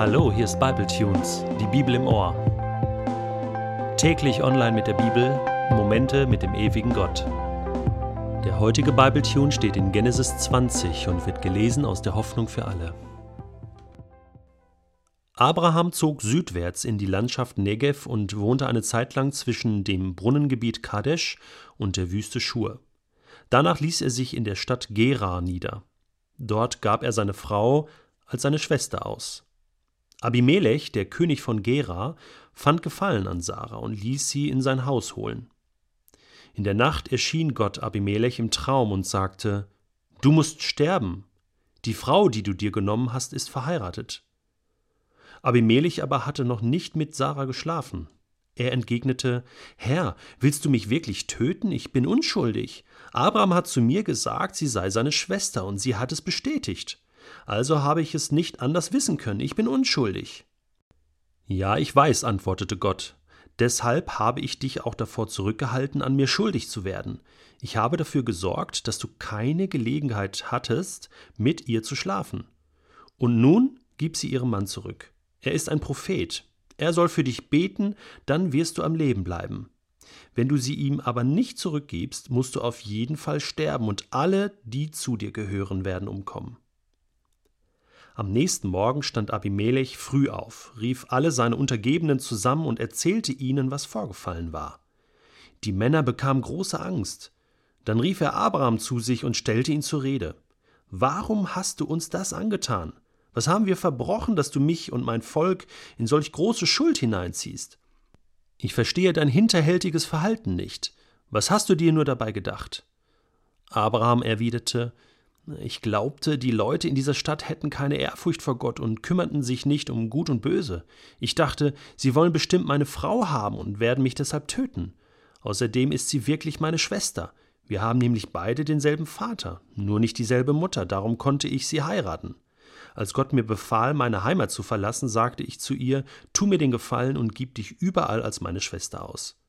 Hallo, hier ist Bible Tunes, die Bibel im Ohr. Täglich online mit der Bibel, Momente mit dem ewigen Gott. Der heutige Bible Tune steht in Genesis 20 und wird gelesen aus der Hoffnung für alle. Abraham zog südwärts in die Landschaft Negev und wohnte eine Zeit lang zwischen dem Brunnengebiet Kadesh und der Wüste Schur. Danach ließ er sich in der Stadt Gera nieder. Dort gab er seine Frau als seine Schwester aus. Abimelech, der König von Gera, fand Gefallen an Sarah und ließ sie in sein Haus holen. In der Nacht erschien Gott Abimelech im Traum und sagte: Du musst sterben. Die Frau, die du dir genommen hast, ist verheiratet. Abimelech aber hatte noch nicht mit Sarah geschlafen. Er entgegnete: Herr, willst du mich wirklich töten? Ich bin unschuldig. Abraham hat zu mir gesagt, sie sei seine Schwester, und sie hat es bestätigt. Also habe ich es nicht anders wissen können, ich bin unschuldig. Ja, ich weiß, antwortete Gott. Deshalb habe ich dich auch davor zurückgehalten, an mir schuldig zu werden. Ich habe dafür gesorgt, dass du keine Gelegenheit hattest, mit ihr zu schlafen. Und nun gib sie ihrem Mann zurück. Er ist ein Prophet. Er soll für dich beten, dann wirst du am Leben bleiben. Wenn du sie ihm aber nicht zurückgibst, musst du auf jeden Fall sterben und alle, die zu dir gehören, werden umkommen. Am nächsten Morgen stand Abimelech früh auf, rief alle seine Untergebenen zusammen und erzählte ihnen, was vorgefallen war. Die Männer bekamen große Angst. Dann rief er Abraham zu sich und stellte ihn zur Rede. Warum hast du uns das angetan? Was haben wir verbrochen, dass du mich und mein Volk in solch große Schuld hineinziehst? Ich verstehe dein hinterhältiges Verhalten nicht. Was hast du dir nur dabei gedacht? Abraham erwiderte ich glaubte, die Leute in dieser Stadt hätten keine Ehrfurcht vor Gott und kümmerten sich nicht um Gut und Böse. Ich dachte, sie wollen bestimmt meine Frau haben und werden mich deshalb töten. Außerdem ist sie wirklich meine Schwester. Wir haben nämlich beide denselben Vater, nur nicht dieselbe Mutter, darum konnte ich sie heiraten. Als Gott mir befahl, meine Heimat zu verlassen, sagte ich zu ihr, tu mir den Gefallen und gib dich überall als meine Schwester aus.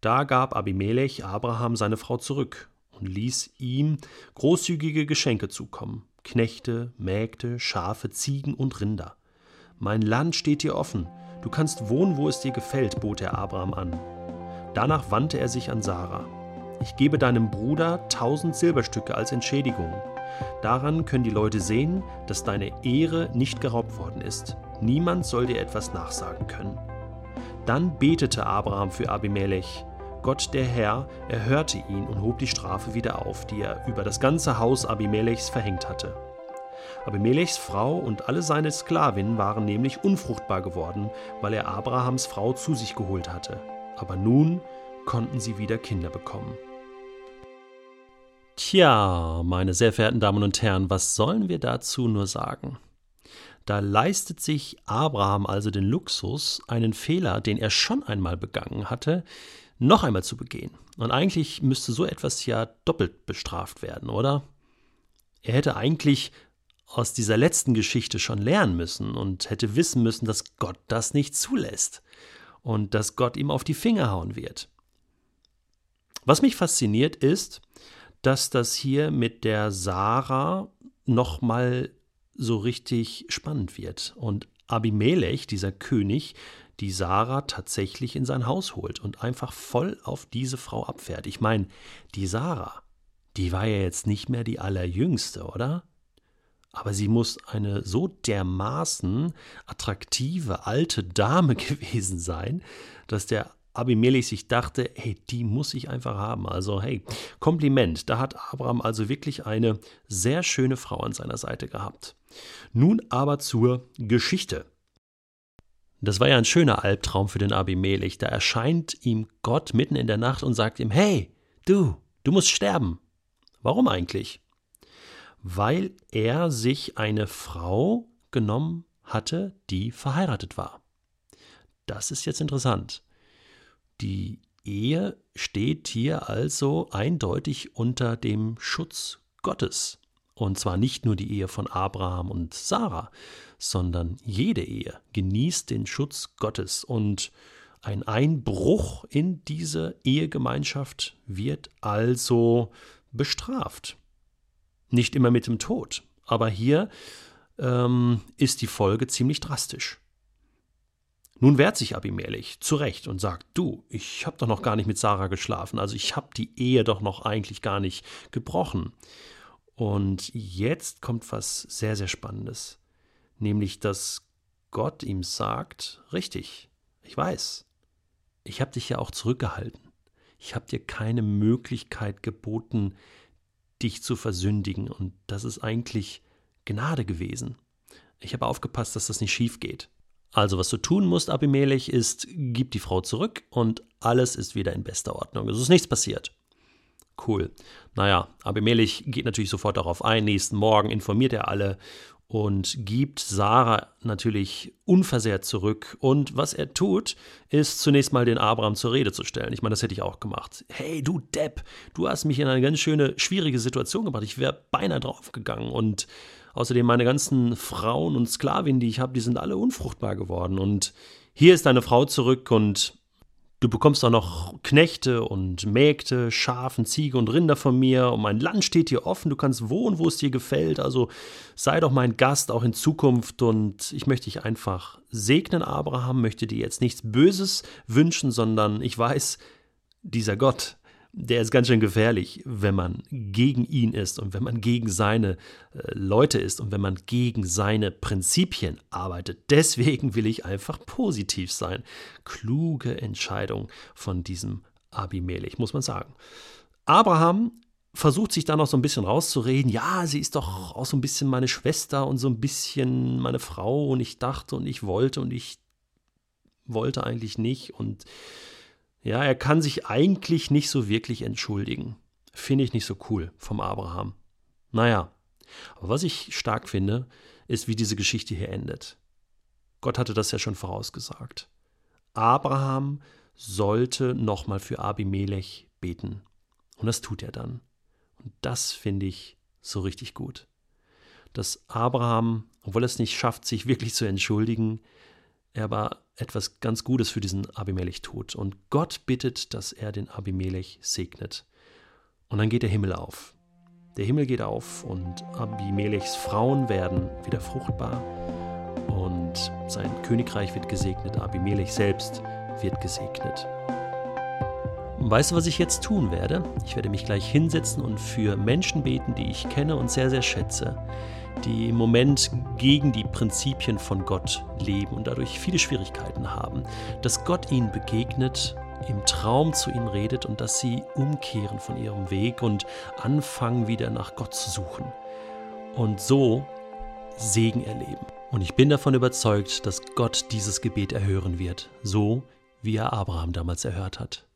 Da gab Abimelech Abraham seine Frau zurück, und ließ ihm großzügige Geschenke zukommen Knechte, Mägde, Schafe, Ziegen und Rinder. Mein Land steht dir offen, du kannst wohnen, wo es dir gefällt, bot er Abraham an. Danach wandte er sich an Sarah. Ich gebe deinem Bruder tausend Silberstücke als Entschädigung. Daran können die Leute sehen, dass deine Ehre nicht geraubt worden ist. Niemand soll dir etwas nachsagen können. Dann betete Abraham für Abimelech. Gott der Herr erhörte ihn und hob die Strafe wieder auf, die er über das ganze Haus Abimelechs verhängt hatte. Abimelechs Frau und alle seine Sklavinnen waren nämlich unfruchtbar geworden, weil er Abrahams Frau zu sich geholt hatte. Aber nun konnten sie wieder Kinder bekommen. Tja, meine sehr verehrten Damen und Herren, was sollen wir dazu nur sagen? Da leistet sich Abraham also den Luxus, einen Fehler, den er schon einmal begangen hatte, noch einmal zu begehen. Und eigentlich müsste so etwas ja doppelt bestraft werden, oder? Er hätte eigentlich aus dieser letzten Geschichte schon lernen müssen und hätte wissen müssen, dass Gott das nicht zulässt und dass Gott ihm auf die Finger hauen wird. Was mich fasziniert ist, dass das hier mit der Sarah nochmal so richtig spannend wird und Abimelech, dieser König, die Sarah tatsächlich in sein Haus holt und einfach voll auf diese Frau abfährt. Ich meine, die Sarah, die war ja jetzt nicht mehr die allerjüngste, oder? Aber sie muss eine so dermaßen attraktive alte Dame gewesen sein, dass der Abimelech sich dachte, hey, die muss ich einfach haben. Also, hey, Kompliment. Da hat Abraham also wirklich eine sehr schöne Frau an seiner Seite gehabt. Nun aber zur Geschichte. Das war ja ein schöner Albtraum für den Abimelech. Da erscheint ihm Gott mitten in der Nacht und sagt ihm: Hey, du, du musst sterben. Warum eigentlich? Weil er sich eine Frau genommen hatte, die verheiratet war. Das ist jetzt interessant. Die Ehe steht hier also eindeutig unter dem Schutz Gottes. Und zwar nicht nur die Ehe von Abraham und Sarah, sondern jede Ehe genießt den Schutz Gottes und ein Einbruch in diese Ehegemeinschaft wird also bestraft. Nicht immer mit dem Tod, aber hier ähm, ist die Folge ziemlich drastisch. Nun wehrt sich Abimelech zurecht und sagt, du, ich habe doch noch gar nicht mit Sarah geschlafen, also ich habe die Ehe doch noch eigentlich gar nicht gebrochen. Und jetzt kommt was sehr, sehr Spannendes, nämlich dass Gott ihm sagt, richtig, ich weiß, ich habe dich ja auch zurückgehalten. Ich habe dir keine Möglichkeit geboten, dich zu versündigen. Und das ist eigentlich Gnade gewesen. Ich habe aufgepasst, dass das nicht schief geht. Also, was du tun musst, Abimelech, ist, gib die Frau zurück und alles ist wieder in bester Ordnung. Es ist nichts passiert. Cool. Naja, Abimelech geht natürlich sofort darauf ein. Nächsten Morgen informiert er alle und gibt Sarah natürlich unversehrt zurück. Und was er tut, ist zunächst mal den Abraham zur Rede zu stellen. Ich meine, das hätte ich auch gemacht. Hey, du Depp, du hast mich in eine ganz schöne, schwierige Situation gebracht. Ich wäre beinahe draufgegangen. Und außerdem meine ganzen Frauen und Sklavinnen, die ich habe, die sind alle unfruchtbar geworden. Und hier ist deine Frau zurück und Du bekommst auch noch Knechte und Mägde, Schafen, Ziege und Rinder von mir. Und mein Land steht dir offen, du kannst wohnen, wo es dir gefällt, also sei doch mein Gast auch in Zukunft. Und ich möchte dich einfach segnen, Abraham, möchte dir jetzt nichts Böses wünschen, sondern ich weiß, dieser Gott, der ist ganz schön gefährlich, wenn man gegen ihn ist und wenn man gegen seine äh, Leute ist und wenn man gegen seine Prinzipien arbeitet. Deswegen will ich einfach positiv sein. Kluge Entscheidung von diesem Abimelech, muss man sagen. Abraham versucht sich da noch so ein bisschen rauszureden. Ja, sie ist doch auch so ein bisschen meine Schwester und so ein bisschen meine Frau und ich dachte und ich wollte und ich wollte eigentlich nicht und ja, er kann sich eigentlich nicht so wirklich entschuldigen. Finde ich nicht so cool vom Abraham. Naja, aber was ich stark finde, ist, wie diese Geschichte hier endet. Gott hatte das ja schon vorausgesagt. Abraham sollte nochmal für Abimelech beten. Und das tut er dann. Und das finde ich so richtig gut. Dass Abraham, obwohl er es nicht schafft, sich wirklich zu entschuldigen, er aber etwas ganz Gutes für diesen Abimelech tut. Und Gott bittet, dass er den Abimelech segnet. Und dann geht der Himmel auf. Der Himmel geht auf und Abimelechs Frauen werden wieder fruchtbar und sein Königreich wird gesegnet, Abimelech selbst wird gesegnet. Weißt du, was ich jetzt tun werde? Ich werde mich gleich hinsetzen und für Menschen beten, die ich kenne und sehr, sehr schätze die im Moment gegen die Prinzipien von Gott leben und dadurch viele Schwierigkeiten haben, dass Gott ihnen begegnet, im Traum zu ihnen redet und dass sie umkehren von ihrem Weg und anfangen wieder nach Gott zu suchen und so Segen erleben. Und ich bin davon überzeugt, dass Gott dieses Gebet erhören wird, so wie er Abraham damals erhört hat.